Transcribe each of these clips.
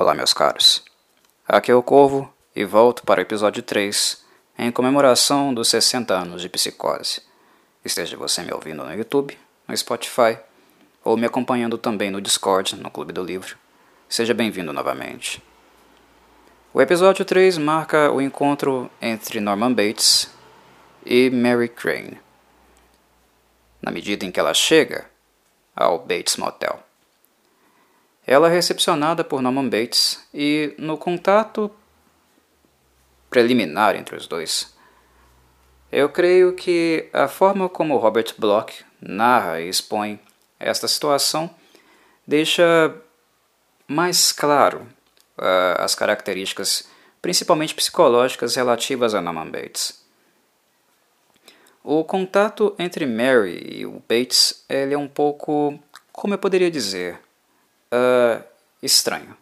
Olá, meus caros. Aqui é o Corvo e volto para o episódio 3 em comemoração dos 60 anos de psicose. Esteja você me ouvindo no YouTube, no Spotify ou me acompanhando também no Discord, no Clube do Livro. Seja bem-vindo novamente. O episódio 3 marca o encontro entre Norman Bates e Mary Crane. Na medida em que ela chega ao Bates Motel. Ela é recepcionada por Norman Bates e, no contato preliminar entre os dois, eu creio que a forma como Robert Bloch narra e expõe esta situação deixa mais claro uh, as características, principalmente psicológicas, relativas a Norman Bates. O contato entre Mary e o Bates ele é um pouco, como eu poderia dizer, uh, estranho.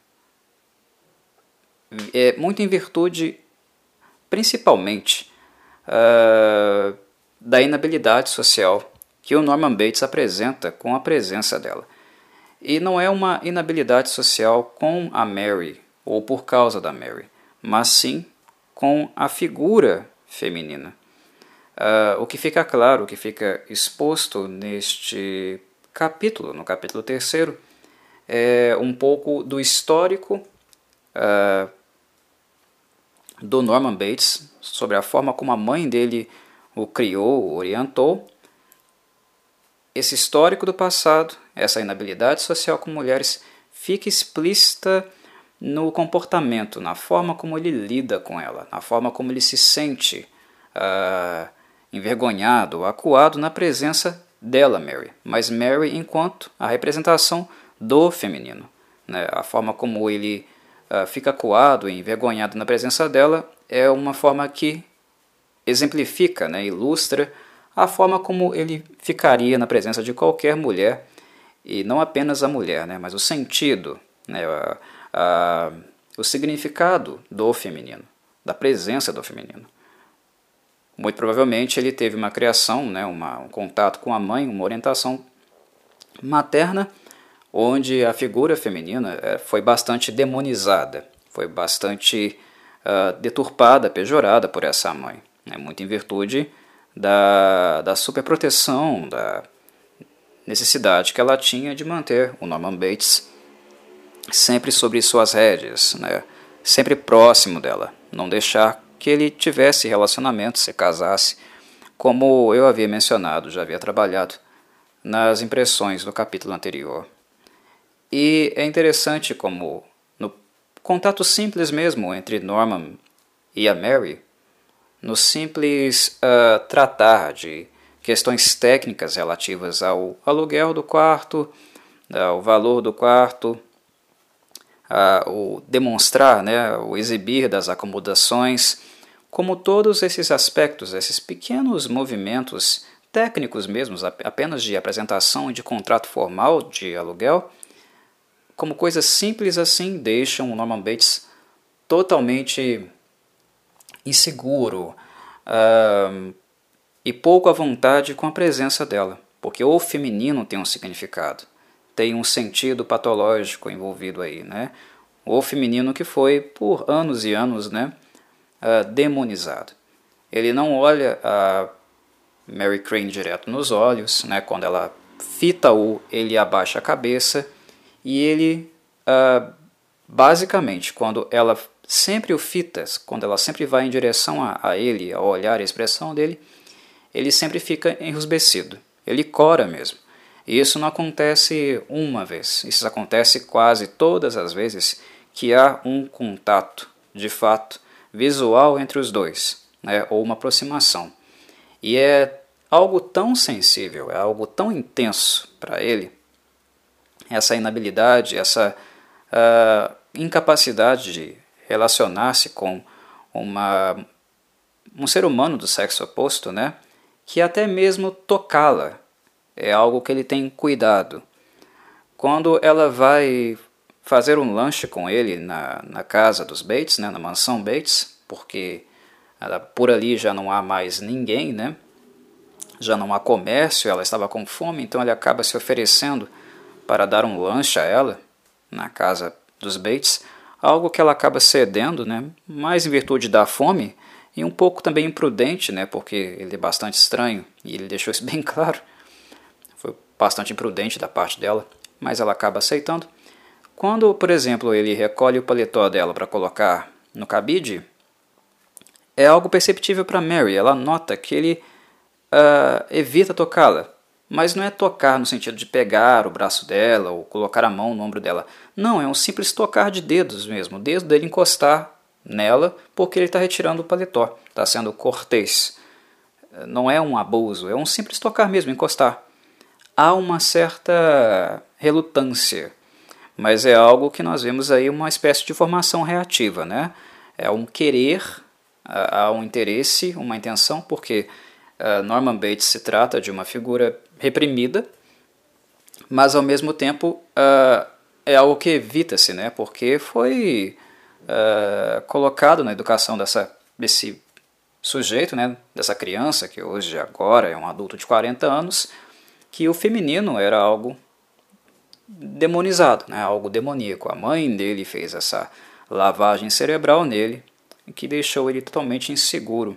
É muito em virtude, principalmente, uh, da inabilidade social que o Norman Bates apresenta com a presença dela. E não é uma inabilidade social com a Mary ou por causa da Mary, mas sim com a figura feminina. Uh, o que fica claro, o que fica exposto neste capítulo, no capítulo terceiro, é um pouco do histórico uh, do Norman Bates, sobre a forma como a mãe dele o criou, o orientou. Esse histórico do passado, essa inabilidade social com mulheres, fica explícita no comportamento, na forma como ele lida com ela, na forma como ele se sente uh, envergonhado, acuado na presença dela, Mary, mas Mary enquanto a representação do feminino. Né? A forma como ele uh, fica acuado e envergonhado na presença dela é uma forma que exemplifica, né, ilustra a forma como ele ficaria na presença de qualquer mulher, e não apenas a mulher, né, mas o sentido, né, o significado do feminino, da presença do feminino. Muito provavelmente ele teve uma criação, né, uma, um contato com a mãe, uma orientação materna, onde a figura feminina eh, foi bastante demonizada, foi bastante uh, deturpada, pejorada por essa mãe, né, muito em virtude da, da superproteção, da necessidade que ela tinha de manter o Norman Bates sempre sobre suas rédeas, né, sempre próximo dela, não deixar que ele tivesse relacionamento, se casasse, como eu havia mencionado, já havia trabalhado nas impressões do capítulo anterior. E é interessante como no contato simples mesmo entre Norman e a Mary, no simples uh, tratar de questões técnicas relativas ao aluguel do quarto, ao valor do quarto, uh, o demonstrar, né, o exibir das acomodações, como todos esses aspectos, esses pequenos movimentos técnicos mesmos, apenas de apresentação e de contrato formal de aluguel, como coisas simples assim, deixam o Norman Bates totalmente inseguro uh, e pouco à vontade com a presença dela, porque o feminino tem um significado, tem um sentido patológico envolvido aí, né? O feminino que foi por anos e anos, né? uh, demonizado. Ele não olha a Mary Crane direto nos olhos, né? quando ela fita-o, ele abaixa a cabeça e ele, uh, basicamente, quando ela sempre o fita, quando ela sempre vai em direção a, a ele, ao olhar a expressão dele, ele sempre fica enrusbecido, ele cora mesmo. E isso não acontece uma vez, isso acontece quase todas as vezes que há um contato, de fato, visual entre os dois, né, ou uma aproximação. E é algo tão sensível, é algo tão intenso para ele, essa inabilidade, essa uh, incapacidade de relacionar-se com uma, um ser humano do sexo oposto, né, que até mesmo tocá-la é algo que ele tem cuidado. Quando ela vai fazer um lanche com ele na, na casa dos Bates, né, na mansão Bates, porque ela, por ali já não há mais ninguém, né? já não há comércio, ela estava com fome, então ele acaba se oferecendo para dar um lanche a ela na casa dos Bates, algo que ela acaba cedendo, né, mais em virtude da fome e um pouco também imprudente, né, porque ele é bastante estranho e ele deixou isso bem claro. Foi bastante imprudente da parte dela, mas ela acaba aceitando. Quando, por exemplo, ele recolhe o paletó dela para colocar no cabide, é algo perceptível para Mary. Ela nota que ele uh, evita tocá-la, mas não é tocar no sentido de pegar o braço dela ou colocar a mão no ombro dela. Não, é um simples tocar de dedos mesmo, o dedo dele encostar nela porque ele está retirando o paletó, está sendo cortês. Não é um abuso, é um simples tocar mesmo, encostar. Há uma certa relutância, mas é algo que nós vemos aí uma espécie de formação reativa, né? É um querer, há um interesse, uma intenção, porque uh, Norman Bates se trata de uma figura reprimida, mas ao mesmo tempo uh, é algo que evita-se, né? Porque foi uh, colocado na educação dessa, desse sujeito, né? Dessa criança que hoje agora é um adulto de 40 anos, que o feminino era algo demonizado, né? Algo demoníaco. A mãe dele fez essa lavagem cerebral nele, que deixou ele totalmente inseguro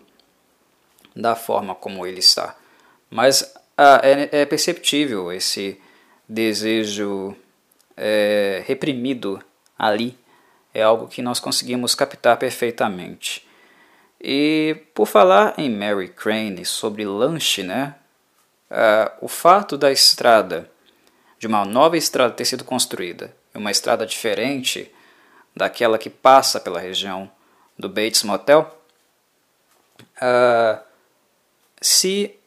da forma como ele está. Mas ah, é, é, perceptível esse desejo é, reprimido ali. É algo que nós conseguimos captar perfeitamente. E por falar em Mary Crane sobre lanche, né? Ah, o fato da estrada, de uma nova estrada ter sido construída, uma estrada diferente daquela que passa pela região do Bates Motel, uh, se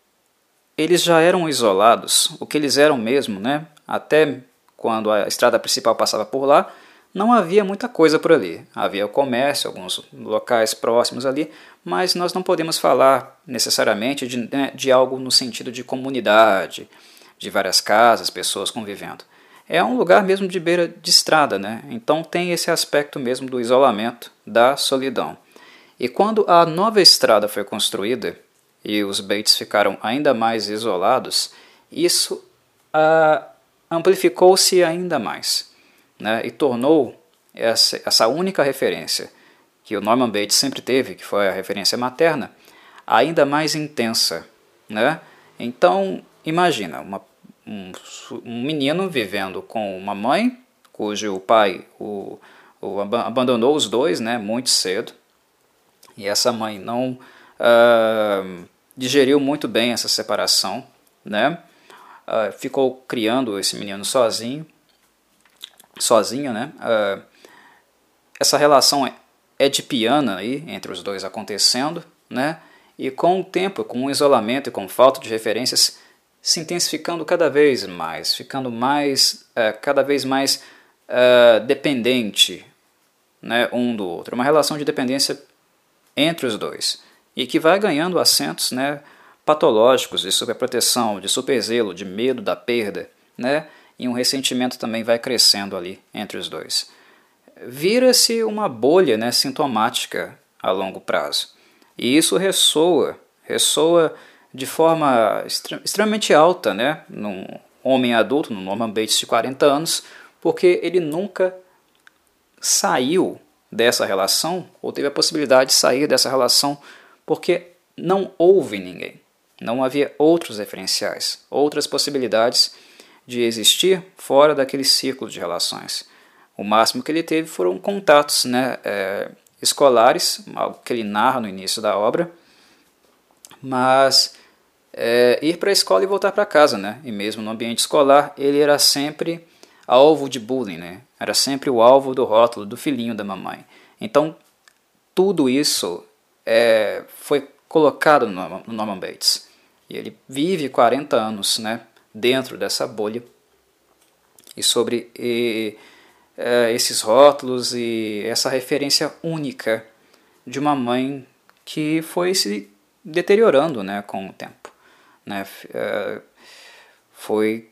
eles já eram isolados, o que eles eram mesmo, né? Até quando a estrada principal passava por lá, não havia muita coisa por ali. Havia o comércio, alguns locais próximos ali, mas nós não podemos falar necessariamente de, né, de algo no sentido de comunidade, de várias casas, pessoas convivendo. É um lugar mesmo de beira de estrada, né? Então tem esse aspecto mesmo do isolamento, da solidão. E quando a nova estrada foi construída, e os Bates ficaram ainda mais isolados, isso ah, amplificou-se ainda mais né, e tornou essa, essa única referência que o Norman Bates sempre teve, que foi a referência materna, ainda mais intensa. Né? Então, imagina uma, um, um menino vivendo com uma mãe cujo pai o, o abandonou os dois né, muito cedo, e essa mãe não uh, digeriu muito bem essa separação, né? Uh, ficou criando esse menino sozinho, sozinho, né? Uh, essa relação é, é de piana aí entre os dois acontecendo, né? E com o tempo, com o isolamento e com falta de referências, se intensificando cada vez mais, ficando mais, uh, cada vez mais dependente, né, um do outro, uma relação de dependência entre os dois e que vai ganhando assentos né, patológicos de superproteção, de superzelo, de medo da perda, né, e um ressentimento também vai crescendo ali entre os dois. Vira-se uma bolha né, sintomática a longo prazo. E isso ressoa, ressoa de forma extremamente alta né, num homem adulto, no Norman Bates de 40 anos, porque ele nunca saiu dessa relação, ou teve a possibilidade de sair dessa relação porque não houve ninguém. Não havia outros referenciais, outras possibilidades de existir fora daquele círculo de relações. O máximo que ele teve foram contatos né, é, escolares, algo que ele narra no início da obra, mas é, ir para a escola e voltar para casa, né? E mesmo no ambiente escolar, ele era sempre alvo de bullying, né? Era sempre o alvo do rótulo do filhinho da mamãe. Então, tudo isso é, foi colocado no Norman Bates. E ele vive 40 anos né, dentro dessa bolha. E sobre e, é, esses rótulos e essa referência única de uma mãe que foi se deteriorando né, com o tempo. Né, é, foi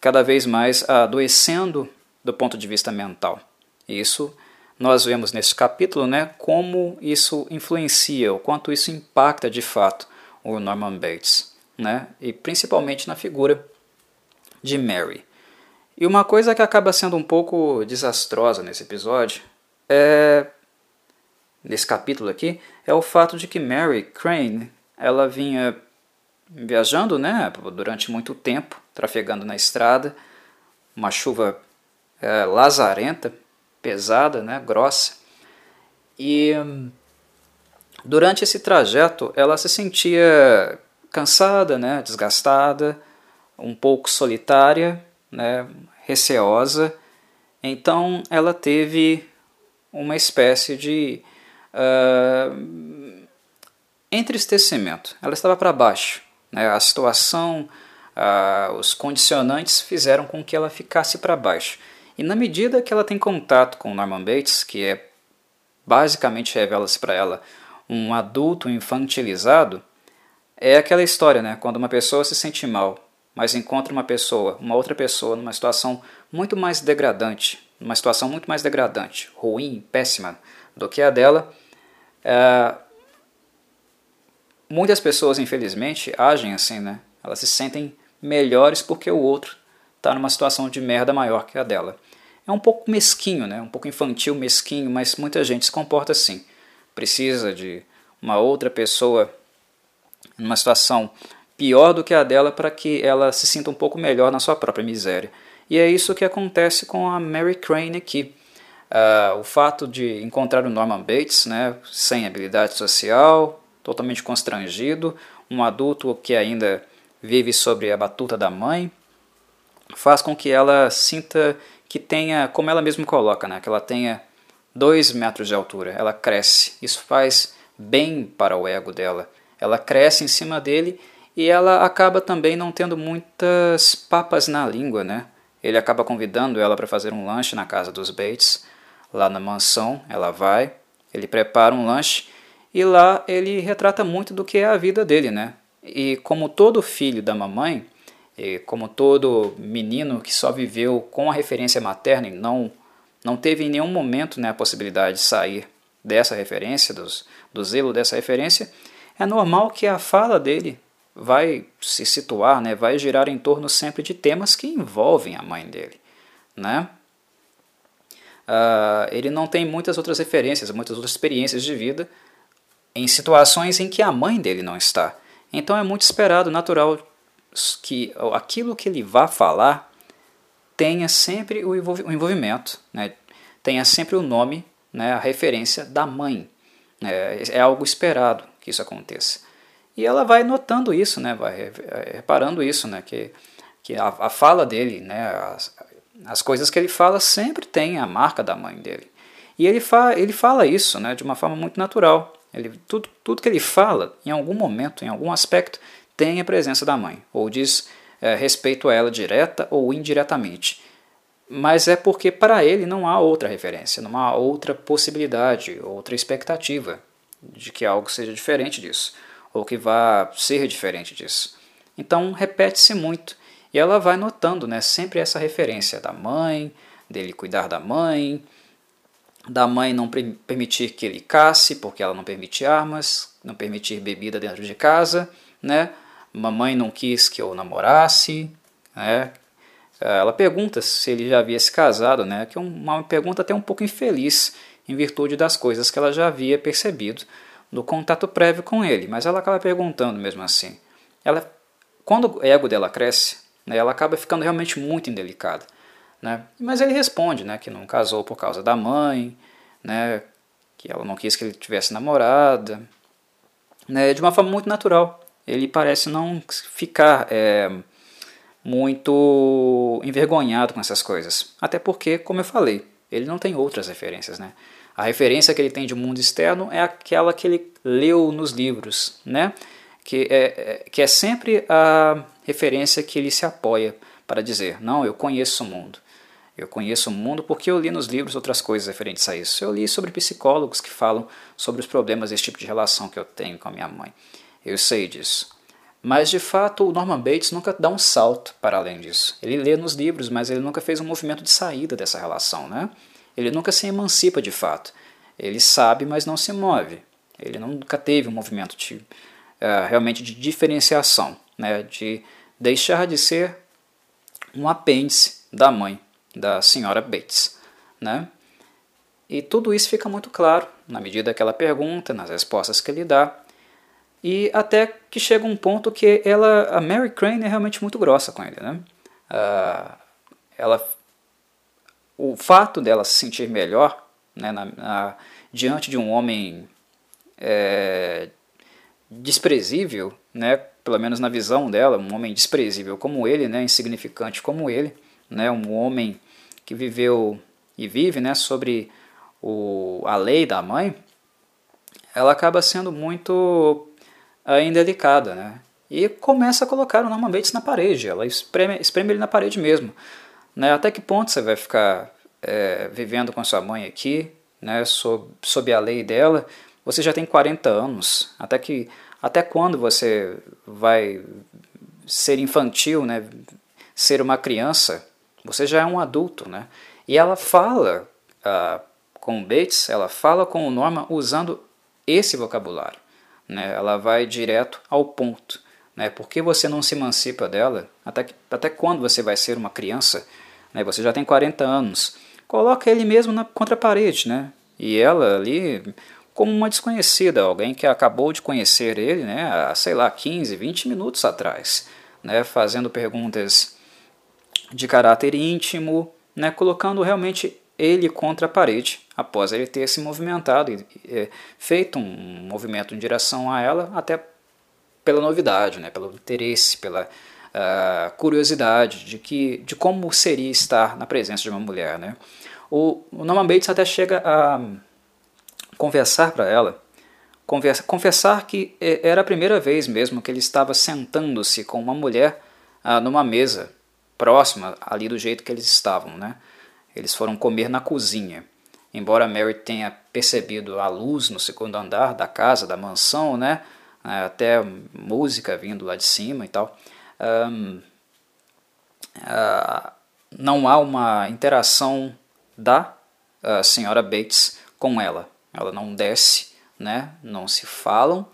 cada vez mais adoecendo do ponto de vista mental. Isso nós vemos nesse capítulo né, como isso influencia, o quanto isso impacta de fato o Norman Bates, né, e principalmente na figura de Mary. E uma coisa que acaba sendo um pouco desastrosa nesse episódio é, nesse capítulo aqui é o fato de que Mary Crane ela vinha viajando né, durante muito tempo, trafegando na estrada, uma chuva é, lazarenta, pesada, né, grossa, e durante esse trajeto ela se sentia cansada, né, desgastada, um pouco solitária, né, receosa, então ela teve uma espécie de uh, entristecimento. Ela estava para baixo. Né? A situação, uh, os condicionantes fizeram com que ela ficasse para baixo. E na medida que ela tem contato com Norman Bates, que é basicamente revela-se para ela um adulto infantilizado, é aquela história, né? Quando uma pessoa se sente mal mas encontra uma pessoa, uma outra pessoa, numa situação muito mais degradante, numa situação muito mais degradante, ruim, péssima do que a dela, é, muitas pessoas, infelizmente, agem assim, né? Elas se sentem melhores porque o outro está numa situação de merda maior que a dela. É um pouco mesquinho, né? Um pouco infantil, mesquinho, mas muita gente se comporta assim. Precisa de uma outra pessoa numa situação pior do que a dela para que ela se sinta um pouco melhor na sua própria miséria. E é isso que acontece com a Mary Crane aqui. Uh, o fato de encontrar o Norman Bates, né, sem habilidade social, totalmente constrangido, um adulto que ainda vive sobre a batuta da mãe, faz com que ela sinta que tenha, como ela mesma coloca, né, que ela tenha dois metros de altura. Ela cresce. Isso faz bem para o ego dela. Ela cresce em cima dele e ela acaba também não tendo muitas papas na língua, né? Ele acaba convidando ela para fazer um lanche na casa dos Bates, lá na mansão. Ela vai, ele prepara um lanche e lá ele retrata muito do que é a vida dele, né? E como todo filho da mamãe, como todo menino que só viveu com a referência materna e não, não teve em nenhum momento né, a possibilidade de sair dessa referência, dos, do zelo dessa referência, é normal que a fala dele vai se situar, né, vai girar em torno sempre de temas que envolvem a mãe dele. Né? Uh, ele não tem muitas outras referências, muitas outras experiências de vida em situações em que a mãe dele não está. Então é muito esperado, natural, que aquilo que ele vá falar tenha sempre o envolvimento, né? tenha sempre o nome, né, a referência da mãe. É, é algo esperado que isso aconteça. E ela vai notando isso, né, vai reparando isso, né, que, que a, a fala dele, né, as, as coisas que ele fala sempre tem a marca da mãe dele. E ele, fa, ele fala isso né, de uma forma muito natural. Ele, tudo, tudo que ele fala, em algum momento, em algum aspecto, tem a presença da mãe, ou diz é, respeito a ela direta ou indiretamente. Mas é porque para ele não há outra referência, não há outra possibilidade, outra expectativa de que algo seja diferente disso ou que vá ser diferente disso. Então repete-se muito e ela vai notando né, sempre essa referência da mãe, dele cuidar da mãe, da mãe não permitir que ele casse, porque ela não permite armas, não permitir bebida dentro de casa, né? Mamãe não quis que eu namorasse, né? Ela pergunta se ele já havia se casado, né? Que é uma pergunta até um pouco infeliz, em virtude das coisas que ela já havia percebido do contato prévio com ele, mas ela acaba perguntando mesmo assim. Ela, quando o ego dela cresce, né, ela acaba ficando realmente muito indelicada. Né? Mas ele responde né, que não casou por causa da mãe, né, que ela não quis que ele tivesse namorada, né, de uma forma muito natural. Ele parece não ficar é, muito envergonhado com essas coisas. Até porque, como eu falei, ele não tem outras referências. Né? A referência que ele tem de mundo externo é aquela que ele leu nos livros, né? que, é, é, que é sempre a referência que ele se apoia para dizer: Não, eu conheço o mundo. Eu conheço o mundo porque eu li nos livros outras coisas referentes a isso. Eu li sobre psicólogos que falam sobre os problemas desse tipo de relação que eu tenho com a minha mãe. Eu sei disso. Mas de fato, o Norman Bates nunca dá um salto para além disso. Ele lê nos livros, mas ele nunca fez um movimento de saída dessa relação, né? Ele nunca se emancipa de fato. Ele sabe, mas não se move. Ele nunca teve um movimento de, uh, realmente de diferenciação, né, de deixar de ser um apêndice da mãe, da senhora Bates. Né? E tudo isso fica muito claro na medida que ela pergunta, nas respostas que ele dá. E até que chega um ponto que ela, a Mary Crane é realmente muito grossa com ele. Né? Uh, ela, o fato dela se sentir melhor né, na, na, diante de um homem é, desprezível, né, pelo menos na visão dela, um homem desprezível como ele, né, insignificante como ele, né, um homem que viveu e vive né, sobre o, a lei da mãe, ela acaba sendo muito indelicada, né? E começa a colocar o Norman Bates na parede, ela espreme, espreme ele na parede mesmo. Né? Até que ponto você vai ficar é, vivendo com sua mãe aqui, né, sob, sob a lei dela? Você já tem 40 anos, até, que, até quando você vai ser infantil, né, ser uma criança? Você já é um adulto, né? E ela fala uh, com o Bates, ela fala com o Norman usando esse vocabulário. Né? Ela vai direto ao ponto. Né? Por que você não se emancipa dela? Até, que, até quando você vai ser uma criança? Né? Você já tem 40 anos. Coloca ele mesmo na, contra a parede. Né? E ela ali, como uma desconhecida, alguém que acabou de conhecer ele né? há, sei lá, 15, 20 minutos atrás. Né? Fazendo perguntas de caráter íntimo, né? colocando realmente ele contra a parede, após ele ter se movimentado e é, feito um movimento em direção a ela, até pela novidade, né, pelo interesse, pela uh, curiosidade de, que, de como seria estar na presença de uma mulher. Né. O, o Norman Bates até chega a conversar para ela, conversa, confessar que é, era a primeira vez mesmo que ele estava sentando-se com uma mulher uh, numa mesa próxima ali do jeito que eles estavam, né? Eles foram comer na cozinha. Embora Mary tenha percebido a luz no segundo andar da casa, da mansão, né? É, até música vindo lá de cima e tal, um, uh, não há uma interação da uh, senhora Bates com ela. Ela não desce, né? não se falam,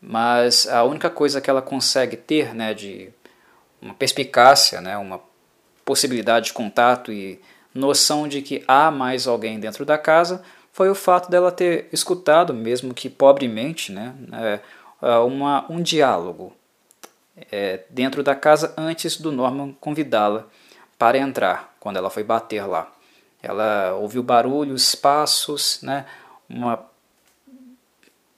mas a única coisa que ela consegue ter né, de uma perspicácia, né, uma possibilidade de contato e noção de que há mais alguém dentro da casa foi o fato dela ter escutado, mesmo que pobremente, né, é, é, uma, um diálogo é, dentro da casa antes do Norman convidá-la para entrar, quando ela foi bater lá. Ela ouviu barulhos, passos, né, uma,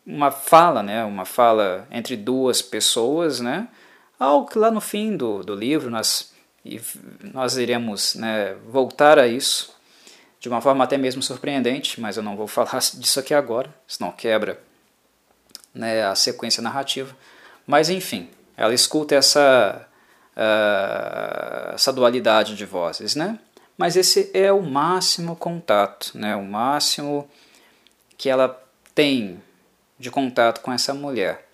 uma fala, né, uma fala entre duas pessoas, né, algo que lá no fim do, do livro nós e nós iremos né, voltar a isso de uma forma até mesmo surpreendente, mas eu não vou falar disso aqui agora, senão quebra né, a sequência narrativa. Mas enfim, ela escuta essa, uh, essa dualidade de vozes, né? Mas esse é o máximo contato, né? o máximo que ela tem de contato com essa mulher.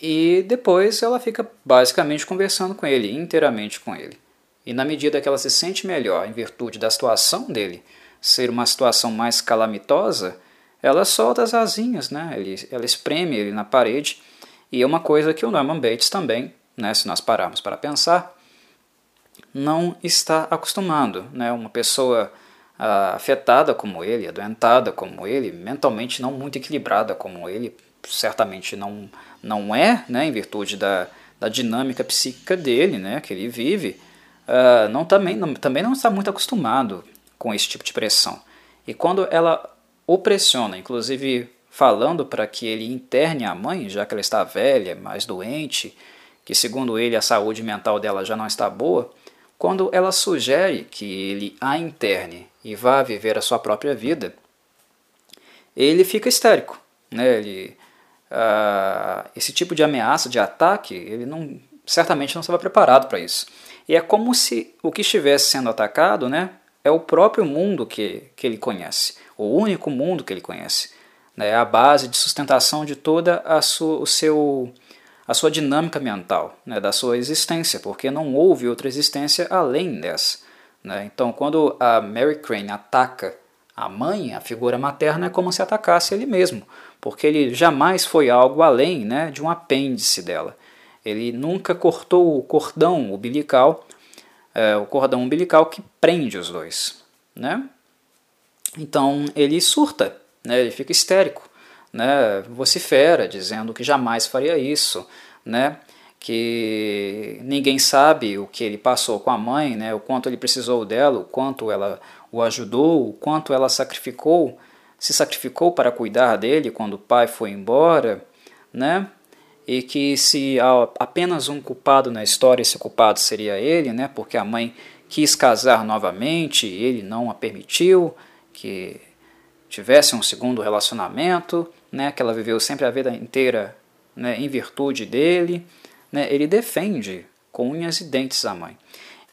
E depois ela fica basicamente conversando com ele, inteiramente com ele. E na medida que ela se sente melhor em virtude da situação dele ser uma situação mais calamitosa, ela solta as asinhas, né? Ele, ela espreme ele na parede. E é uma coisa que o Norman Bates também, né, se nós pararmos para pensar, não está acostumado. Né? Uma pessoa ah, afetada como ele, adoentada como ele, mentalmente não muito equilibrada como ele, certamente não, não é, né, em virtude da, da dinâmica psíquica dele, né, que ele vive, uh, não, também, não, também não está muito acostumado com esse tipo de pressão. E quando ela o pressiona, inclusive falando para que ele interne a mãe, já que ela está velha, mais doente, que segundo ele a saúde mental dela já não está boa, quando ela sugere que ele a interne e vá viver a sua própria vida, ele fica histérico. Né? Ele uh, esse tipo de ameaça, de ataque, ele não, certamente não estava preparado para isso. E é como se o que estivesse sendo atacado né, é o próprio mundo que, que ele conhece, o único mundo que ele conhece. Né, é a base de sustentação de toda a sua, o seu, a sua dinâmica mental, né, da sua existência, porque não houve outra existência além dessa. Né? Então, quando a Mary Crane ataca a mãe, a figura materna, é como se atacasse ele mesmo, porque ele jamais foi algo além né, de um apêndice dela. Ele nunca cortou o cordão umbilical, é, o cordão umbilical que prende os dois. Né? Então ele surta, né? ele fica histérico, né? vocifera, dizendo que jamais faria isso, né? que ninguém sabe o que ele passou com a mãe, né? o quanto ele precisou dela, o quanto ela o ajudou, o quanto ela sacrificou, se sacrificou para cuidar dele quando o pai foi embora, né? e que se há apenas um culpado na história, esse culpado seria ele, né? porque a mãe quis casar novamente, ele não a permitiu, que tivesse um segundo relacionamento, né, que ela viveu sempre a vida inteira né, em virtude dele, né, ele defende com unhas e dentes a mãe.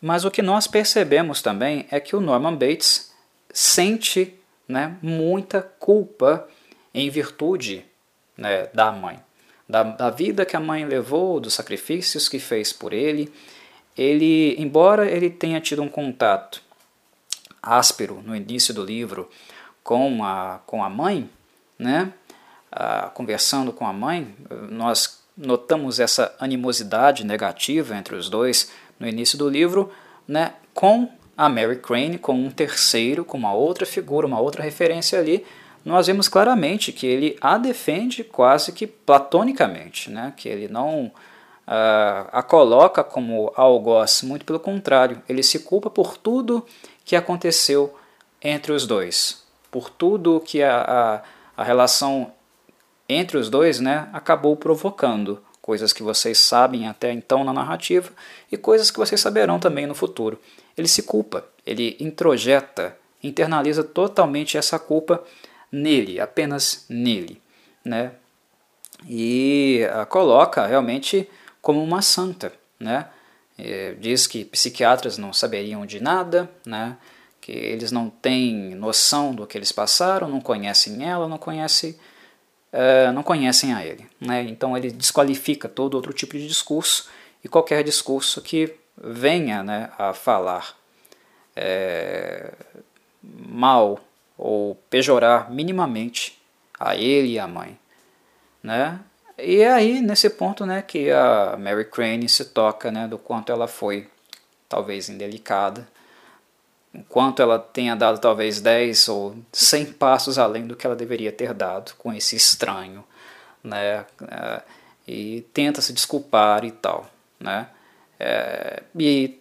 Mas o que nós percebemos também é que o Norman Bates sente né, muita culpa em virtude né, da mãe, da, da vida que a mãe levou, dos sacrifícios que fez por ele. Ele, embora ele tenha tido um contato áspero no início do livro com a, com a mãe, né? Conversando com a mãe, nós notamos essa animosidade negativa entre os dois no início do livro, né? com a Mary Crane, com um terceiro, com uma outra figura, uma outra referência ali, nós vemos claramente que ele a defende quase que platonicamente, né? que ele não uh, a coloca como algoz, muito pelo contrário, ele se culpa por tudo que aconteceu entre os dois, por tudo que a, a, a relação entre os dois né, acabou provocando, coisas que vocês sabem até então na narrativa e coisas que vocês saberão também no futuro. Ele se culpa, ele introjeta, internaliza totalmente essa culpa nele, apenas nele, né? E a coloca realmente como uma santa, né? É, diz que psiquiatras não saberiam de nada, né? Que eles não têm noção do que eles passaram, não conhecem ela, não conhecem, é, não conhecem a ele, né? Então ele desqualifica todo outro tipo de discurso e qualquer discurso que venha, né, a falar é, mal ou pejorar minimamente a ele e a mãe, né? E é aí, nesse ponto, né, que a Mary Crane se toca né, do quanto ela foi, talvez, indelicada, quanto ela tenha dado, talvez, 10 ou 100 passos além do que ela deveria ter dado com esse estranho, né, é, e tenta se desculpar e tal, né, é, e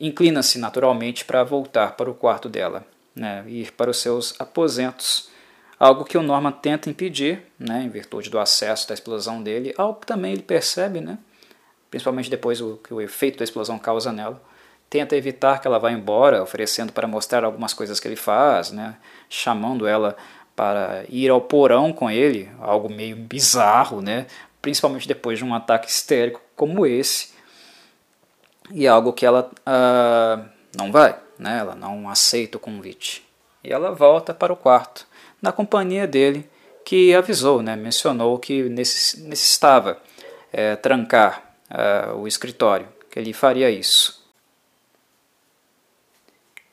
inclina-se naturalmente para voltar para o quarto dela, né, ir para os seus aposentos, algo que o Norman tenta impedir, né, em virtude do acesso da explosão dele, algo que também ele percebe, né, principalmente depois o que o efeito da explosão causa nela, tenta evitar que ela vá embora, oferecendo para mostrar algumas coisas que ele faz, né, chamando ela para ir ao porão com ele, algo meio bizarro, né, principalmente depois de um ataque histérico como esse, e algo que ela uh, não vai, né, ela não aceita o convite. E ela volta para o quarto na companhia dele, que avisou, né, mencionou que necessitava é, trancar é, o escritório, que ele faria isso.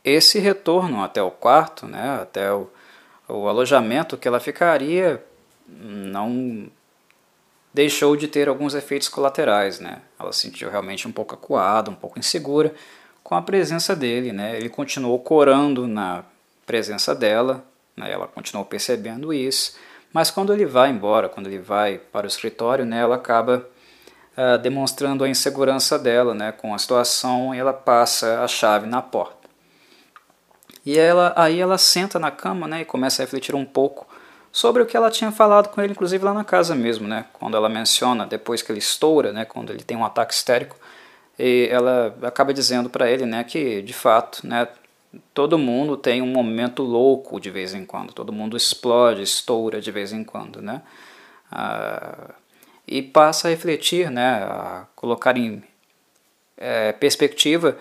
Esse retorno até o quarto, né, até o, o alojamento que ela ficaria, não deixou de ter alguns efeitos colaterais. Né? Ela se sentiu realmente um pouco acuada, um pouco insegura com a presença dele. Né? Ele continuou corando na presença dela, né? Ela continuou percebendo isso, mas quando ele vai embora, quando ele vai para o escritório, né, ela acaba uh, demonstrando a insegurança dela né, com a situação e ela passa a chave na porta. E ela, aí ela senta na cama né, e começa a refletir um pouco sobre o que ela tinha falado com ele, inclusive lá na casa mesmo, né, quando ela menciona, depois que ele estoura, né, quando ele tem um ataque histérico, e ela acaba dizendo para ele né, que, de fato, né, todo mundo tem um momento louco de vez em quando, todo mundo explode, estoura de vez em quando, né? Ah, e passa a refletir, né, a colocar em é, perspectiva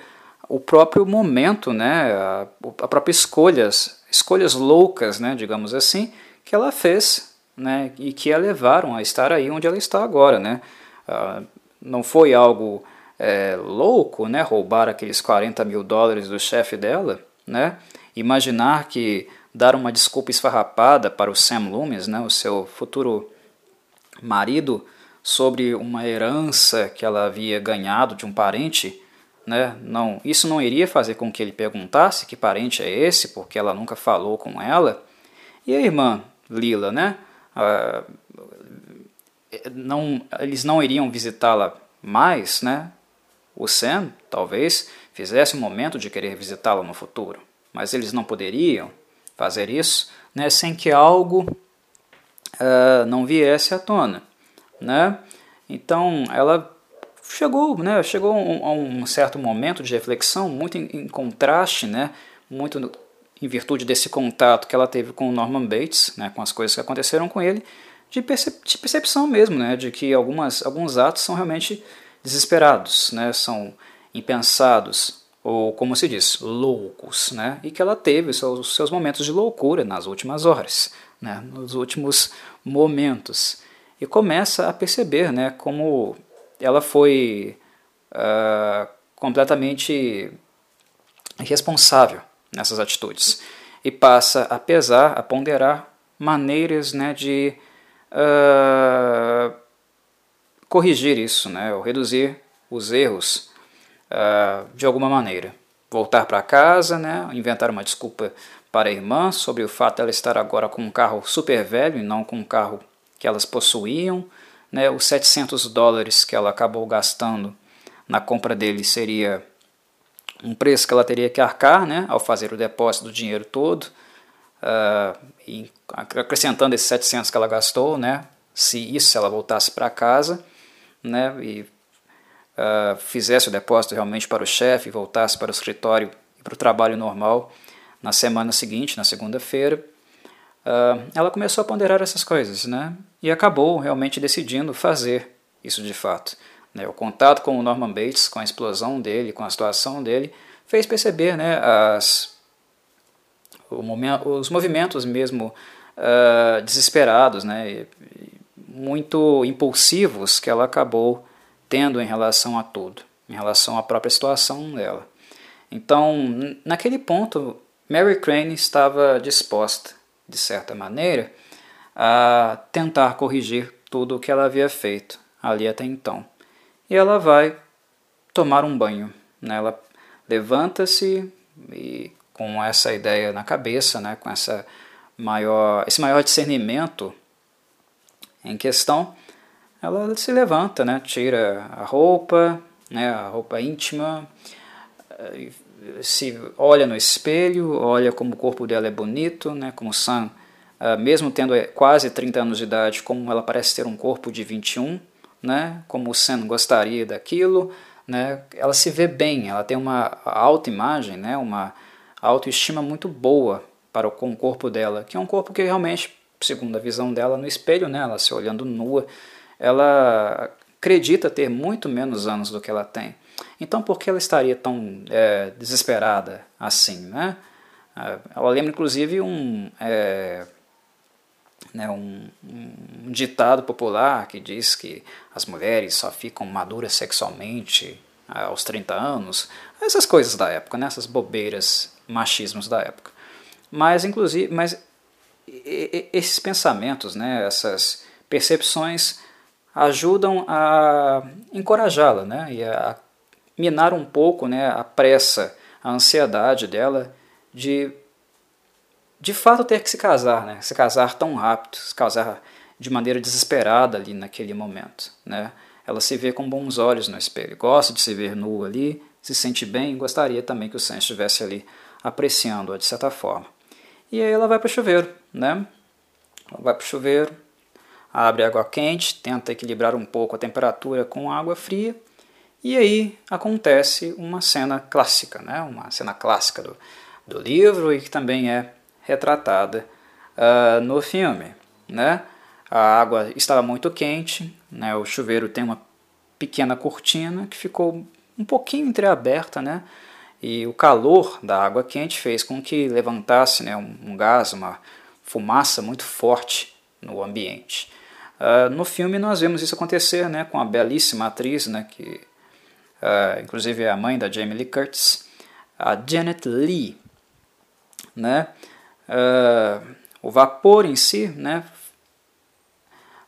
o próprio momento, né, a, a própria escolhas, escolhas loucas, né, digamos assim, que ela fez, né, e que a levaram a estar aí onde ela está agora, né? Ah, não foi algo é, louco, né, roubar aqueles 40 mil dólares do chefe dela, né, imaginar que dar uma desculpa esfarrapada para o Sam Loomis, né, o seu futuro marido, sobre uma herança que ela havia ganhado de um parente, né? Não, isso não iria fazer com que ele perguntasse que parente é esse, porque ela nunca falou com ela. E a irmã Lila, né? Ah, não, eles não iriam visitá-la mais, né? O Sam, talvez, fizesse um momento de querer visitá-la no futuro, mas eles não poderiam fazer isso, né? Sem que algo uh, não viesse à tona, né? Então, ela chegou, né, chegou a um, certo momento de reflexão, muito em, em, contraste, né, muito em virtude desse contato que ela teve com o Norman Bates, né, com as coisas que aconteceram com ele, de, percep de percepção mesmo, né, de que algumas, alguns atos são realmente desesperados, né, são impensados, ou como se diz, loucos, né, e que ela teve seus, seus momentos de loucura nas últimas horas, né, nos últimos momentos, e começa a perceber né, como ela foi uh, completamente irresponsável nessas atitudes e passa a pesar, a ponderar maneiras né, de uh, corrigir isso, né, ou reduzir os erros uh, de alguma maneira. Voltar para casa, né, inventar uma desculpa para a irmã sobre o fato de ela estar agora com um carro super velho e não com um carro que elas possuíam, né, os 700 dólares que ela acabou gastando na compra dele seria um preço que ela teria que arcar né, ao fazer o depósito do dinheiro todo, uh, e acrescentando esses 700 que ela gastou, né, se isso ela voltasse para casa né, e uh, fizesse o depósito realmente para o chefe, voltasse para o escritório e para o trabalho normal na semana seguinte, na segunda-feira, uh, ela começou a ponderar essas coisas, né? E acabou realmente decidindo fazer isso de fato. Né? O contato com o Norman Bates, com a explosão dele, com a situação dele, fez perceber né, as, momento, os movimentos mesmo uh, desesperados, né, muito impulsivos que ela acabou tendo em relação a tudo, em relação à própria situação dela. Então, naquele ponto, Mary Crane estava disposta de certa maneira, a tentar corrigir tudo o que ela havia feito ali até então. E ela vai tomar um banho. Né? Ela levanta-se e com essa ideia na cabeça, né? com essa maior, esse maior discernimento em questão, ela se levanta, né? tira a roupa, né? a roupa íntima, se olha no espelho, olha como o corpo dela é bonito, né, como Sam, uh, mesmo tendo eh, quase 30 anos de idade, como ela parece ter um corpo de 21, né, como o Sam gostaria daquilo, né, ela se vê bem, ela tem uma autoimagem, né, uma autoestima muito boa para o, com o corpo dela, que é um corpo que realmente, segundo a visão dela no espelho, né, ela se olhando nua, ela acredita ter muito menos anos do que ela tem. Então, por que ela estaria tão é, desesperada assim? Né? É, ela lembra, inclusive, um, é, né, um, um, ditado popular que diz que as mulheres só ficam maduras sexualmente aos 30 anos. Essas coisas da época, né? essas bobeiras, machismos da época. Mas, inclusive, mas esses pensamentos, né, essas percepções ajudam a encorajá-la né, e a minar um pouco né, a pressa, a ansiedade dela de de fato ter que se casar, né? se casar tão rápido, se casar de maneira desesperada ali naquele momento. Né? Ela se vê com bons olhos no espelho, gosta de se ver nua ali, se sente bem e gostaria também que o Sam estivesse ali apreciando-a de certa forma. E aí ela vai para o chuveiro, né? Ela vai para o chuveiro, abre água quente, tenta equilibrar um pouco a temperatura com água fria e aí acontece uma cena clássica, né? uma cena clássica do, do livro e que também é retratada uh, no filme. Né? A água estava muito quente, né? o chuveiro tem uma pequena cortina que ficou um pouquinho entreaberta, né? e o calor da água quente fez com que levantasse né, um, um gás, uma fumaça muito forte no ambiente. Uh, no filme nós vemos isso acontecer né, com a belíssima atriz né, que uh, inclusive a mãe da Jamie Lee Curtis, a Janet Lee. Né? Uh, o vapor em si né,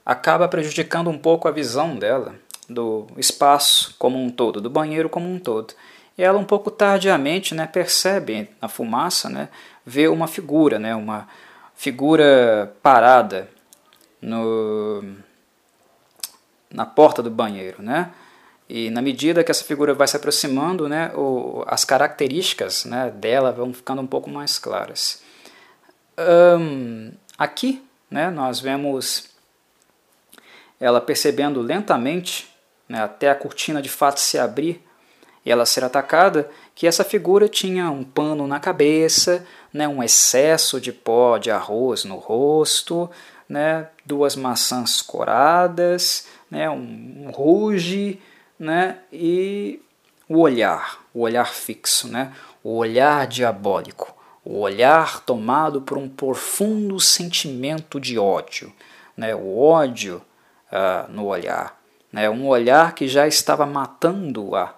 acaba prejudicando um pouco a visão dela do espaço como um todo, do banheiro como um todo. e ela um pouco tardiamente né, percebe na fumaça, né, vê uma figura, né, uma figura parada no, na porta do banheiro, né? E na medida que essa figura vai se aproximando, né, o, as características né, dela vão ficando um pouco mais claras. Um, aqui né, nós vemos ela percebendo lentamente, né, até a cortina de fato se abrir e ela ser atacada, que essa figura tinha um pano na cabeça, né, um excesso de pó de arroz no rosto, né, duas maçãs coradas, né, um, um ruge, né, e o olhar, o olhar fixo, né, o olhar diabólico, o olhar tomado por um profundo sentimento de ódio, né, o ódio uh, no olhar, né, um olhar que já estava matando-a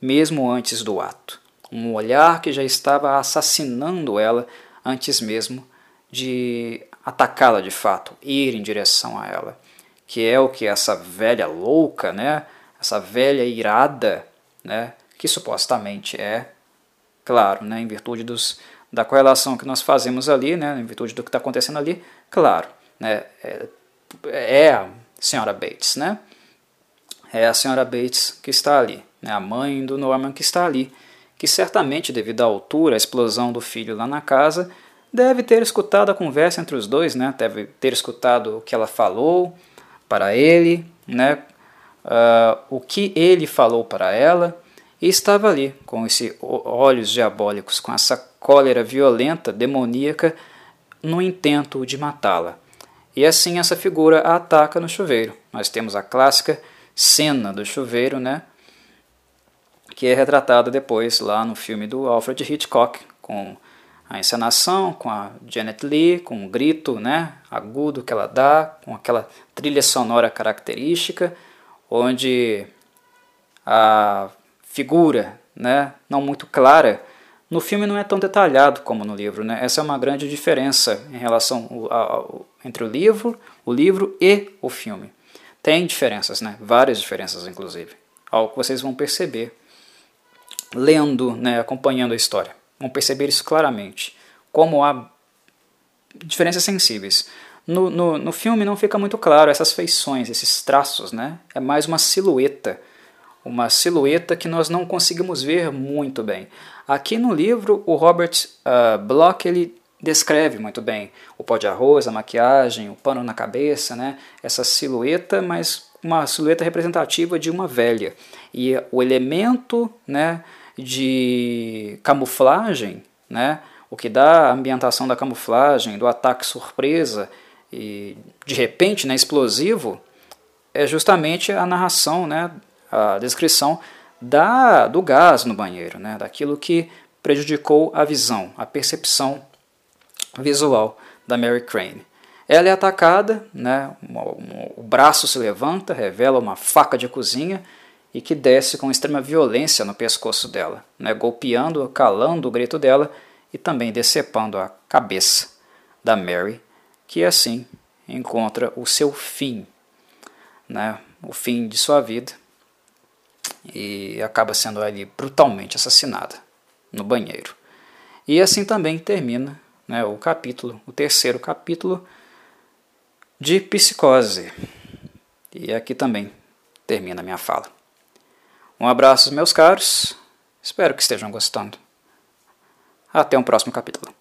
mesmo antes do ato, um olhar que já estava assassinando ela antes mesmo de atacá-la de fato, ir em direção a ela, que é o que essa velha louca, né, essa velha irada, né, que supostamente é, claro, né, em virtude dos, da correlação que nós fazemos ali, né, em virtude do que está acontecendo ali, claro, né, é, é a senhora Bates, né, é a senhora Bates que está ali, né, a mãe do Norman que está ali, que certamente devido à altura, à explosão do filho lá na casa, deve ter escutado a conversa entre os dois, né? Deve ter escutado o que ela falou para ele, né? Uh, o que ele falou para ela e estava ali com esses olhos diabólicos, com essa cólera violenta, demoníaca, no intento de matá-la. E assim essa figura a ataca no chuveiro. Nós temos a clássica cena do chuveiro, né? Que é retratada depois lá no filme do Alfred Hitchcock, com a encenação com a Janet Lee, com o grito né, agudo que ela dá, com aquela trilha sonora característica, onde a figura né, não muito clara no filme não é tão detalhado como no livro. Né? Essa é uma grande diferença em relação ao, entre o livro, o livro e o filme. Tem diferenças, né? várias diferenças inclusive, algo que vocês vão perceber lendo, né, acompanhando a história vão perceber isso claramente, como há diferenças sensíveis. No, no, no filme não fica muito claro essas feições, esses traços, né? É mais uma silhueta, uma silhueta que nós não conseguimos ver muito bem. Aqui no livro, o Robert uh, Bloch ele descreve muito bem o pó de arroz, a maquiagem, o pano na cabeça, né? Essa silhueta, mas uma silhueta representativa de uma velha. E o elemento, né? de camuflagem, né? o que dá a ambientação da camuflagem, do ataque surpresa e de repente né, explosivo, é justamente a narração, né, a descrição da, do gás no banheiro, né, daquilo que prejudicou a visão, a percepção visual da Mary Crane. Ela é atacada, né, o braço se levanta, revela uma faca de cozinha e que desce com extrema violência no pescoço dela, né, golpeando, calando o grito dela e também decepando a cabeça da Mary, que assim encontra o seu fim, né, o fim de sua vida, e acaba sendo ali brutalmente assassinada no banheiro. E assim também termina né, o capítulo, o terceiro capítulo de Psicose. E aqui também termina a minha fala. Um abraço, meus caros. Espero que estejam gostando. Até um próximo capítulo.